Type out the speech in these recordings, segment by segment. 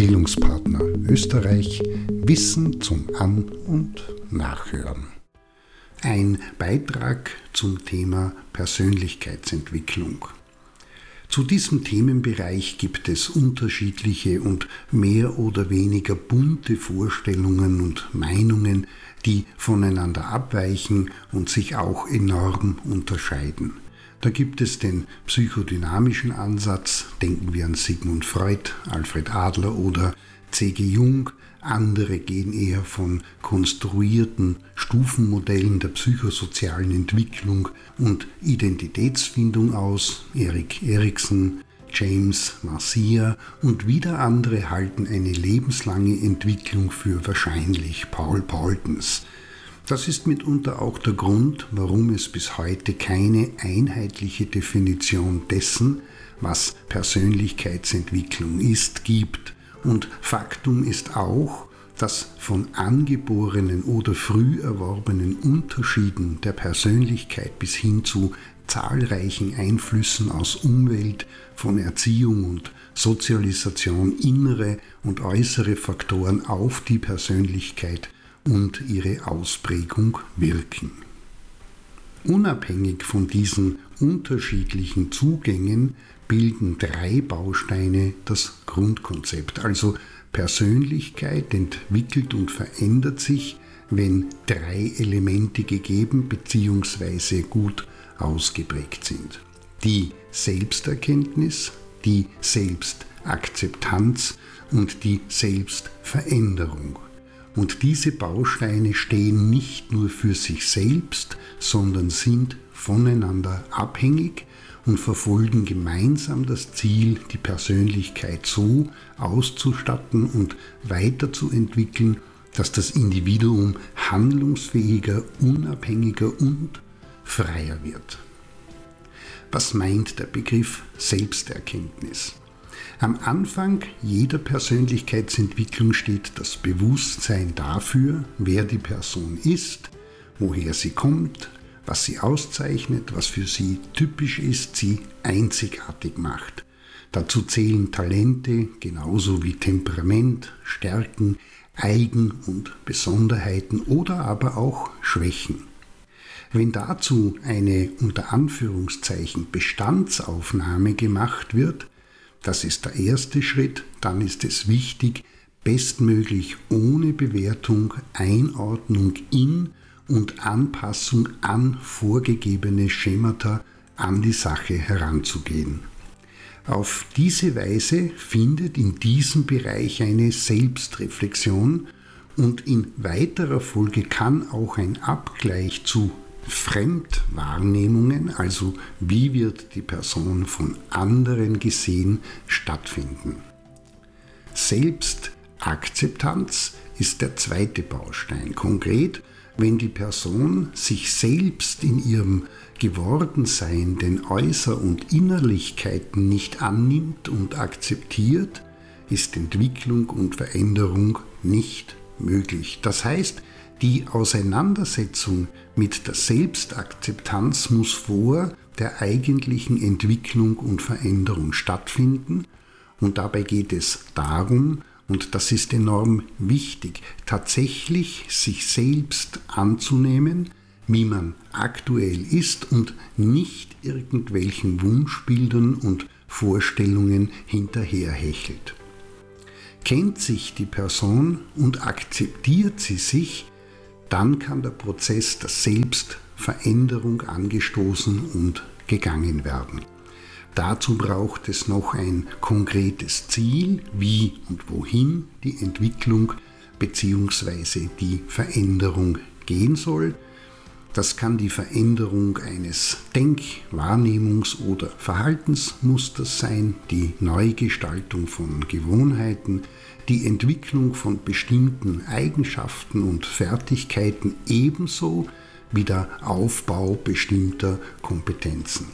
Bildungspartner Österreich Wissen zum An- und Nachhören. Ein Beitrag zum Thema Persönlichkeitsentwicklung. Zu diesem Themenbereich gibt es unterschiedliche und mehr oder weniger bunte Vorstellungen und Meinungen, die voneinander abweichen und sich auch enorm unterscheiden. Da gibt es den psychodynamischen Ansatz, denken wir an Sigmund Freud, Alfred Adler oder C.G. Jung, andere gehen eher von konstruierten Stufenmodellen der psychosozialen Entwicklung und Identitätsfindung aus, Erik Erikson, James Marcia und wieder andere halten eine lebenslange Entwicklung für wahrscheinlich Paul Paultons. Das ist mitunter auch der Grund, warum es bis heute keine einheitliche Definition dessen, was Persönlichkeitsentwicklung ist, gibt. Und Faktum ist auch, dass von angeborenen oder früh erworbenen Unterschieden der Persönlichkeit bis hin zu zahlreichen Einflüssen aus Umwelt, von Erziehung und Sozialisation innere und äußere Faktoren auf die Persönlichkeit und ihre Ausprägung wirken. Unabhängig von diesen unterschiedlichen Zugängen bilden drei Bausteine das Grundkonzept. Also Persönlichkeit entwickelt und verändert sich, wenn drei Elemente gegeben bzw. gut ausgeprägt sind. Die Selbsterkenntnis, die Selbstakzeptanz und die Selbstveränderung. Und diese Bausteine stehen nicht nur für sich selbst, sondern sind voneinander abhängig und verfolgen gemeinsam das Ziel, die Persönlichkeit so auszustatten und weiterzuentwickeln, dass das Individuum handlungsfähiger, unabhängiger und freier wird. Was meint der Begriff Selbsterkenntnis? Am Anfang jeder Persönlichkeitsentwicklung steht das Bewusstsein dafür, wer die Person ist, woher sie kommt, was sie auszeichnet, was für sie typisch ist, sie einzigartig macht. Dazu zählen Talente genauso wie Temperament, Stärken, Eigen- und Besonderheiten oder aber auch Schwächen. Wenn dazu eine unter Anführungszeichen Bestandsaufnahme gemacht wird, das ist der erste Schritt, dann ist es wichtig, bestmöglich ohne Bewertung, Einordnung in und Anpassung an vorgegebene Schemata an die Sache heranzugehen. Auf diese Weise findet in diesem Bereich eine Selbstreflexion und in weiterer Folge kann auch ein Abgleich zu Fremdwahrnehmungen, also wie wird die Person von anderen gesehen, stattfinden. Selbstakzeptanz ist der zweite Baustein. Konkret wenn die Person sich selbst in ihrem Gewordensein den Äußer- und Innerlichkeiten nicht annimmt und akzeptiert, ist Entwicklung und Veränderung nicht möglich. Das heißt, die Auseinandersetzung mit der Selbstakzeptanz muss vor der eigentlichen Entwicklung und Veränderung stattfinden und dabei geht es darum, und das ist enorm wichtig, tatsächlich sich selbst anzunehmen, wie man aktuell ist und nicht irgendwelchen Wunschbildern und Vorstellungen hinterherhechelt. Kennt sich die Person und akzeptiert sie sich, dann kann der Prozess der Selbstveränderung angestoßen und gegangen werden. Dazu braucht es noch ein konkretes Ziel, wie und wohin die Entwicklung bzw. die Veränderung gehen soll. Das kann die Veränderung eines Denk-, Wahrnehmungs- oder Verhaltensmusters sein, die Neugestaltung von Gewohnheiten, die Entwicklung von bestimmten Eigenschaften und Fertigkeiten ebenso wie der Aufbau bestimmter Kompetenzen.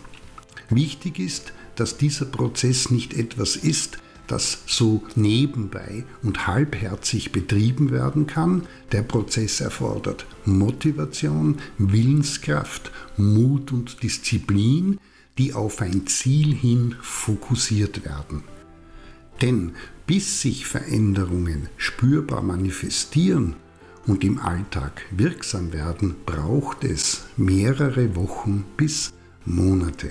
Wichtig ist, dass dieser Prozess nicht etwas ist, das so nebenbei und halbherzig betrieben werden kann. Der Prozess erfordert Motivation, Willenskraft, Mut und Disziplin, die auf ein Ziel hin fokussiert werden. Denn bis sich Veränderungen spürbar manifestieren und im Alltag wirksam werden, braucht es mehrere Wochen bis Monate.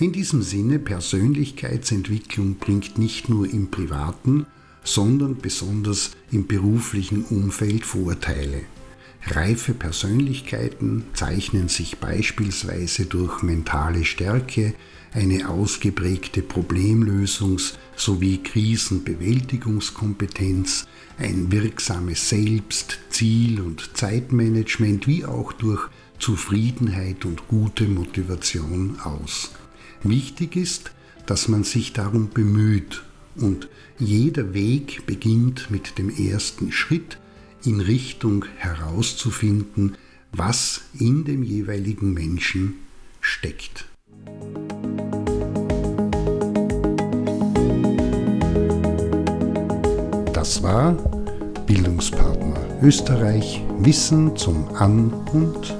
In diesem Sinne, Persönlichkeitsentwicklung bringt nicht nur im privaten, sondern besonders im beruflichen Umfeld Vorteile. Reife Persönlichkeiten zeichnen sich beispielsweise durch mentale Stärke, eine ausgeprägte Problemlösungs- sowie Krisenbewältigungskompetenz, ein wirksames Selbst-, Ziel- und Zeitmanagement wie auch durch Zufriedenheit und gute Motivation aus. Wichtig ist, dass man sich darum bemüht und jeder Weg beginnt mit dem ersten Schritt in Richtung herauszufinden, was in dem jeweiligen Menschen steckt. Das war Bildungspartner Österreich Wissen zum An- und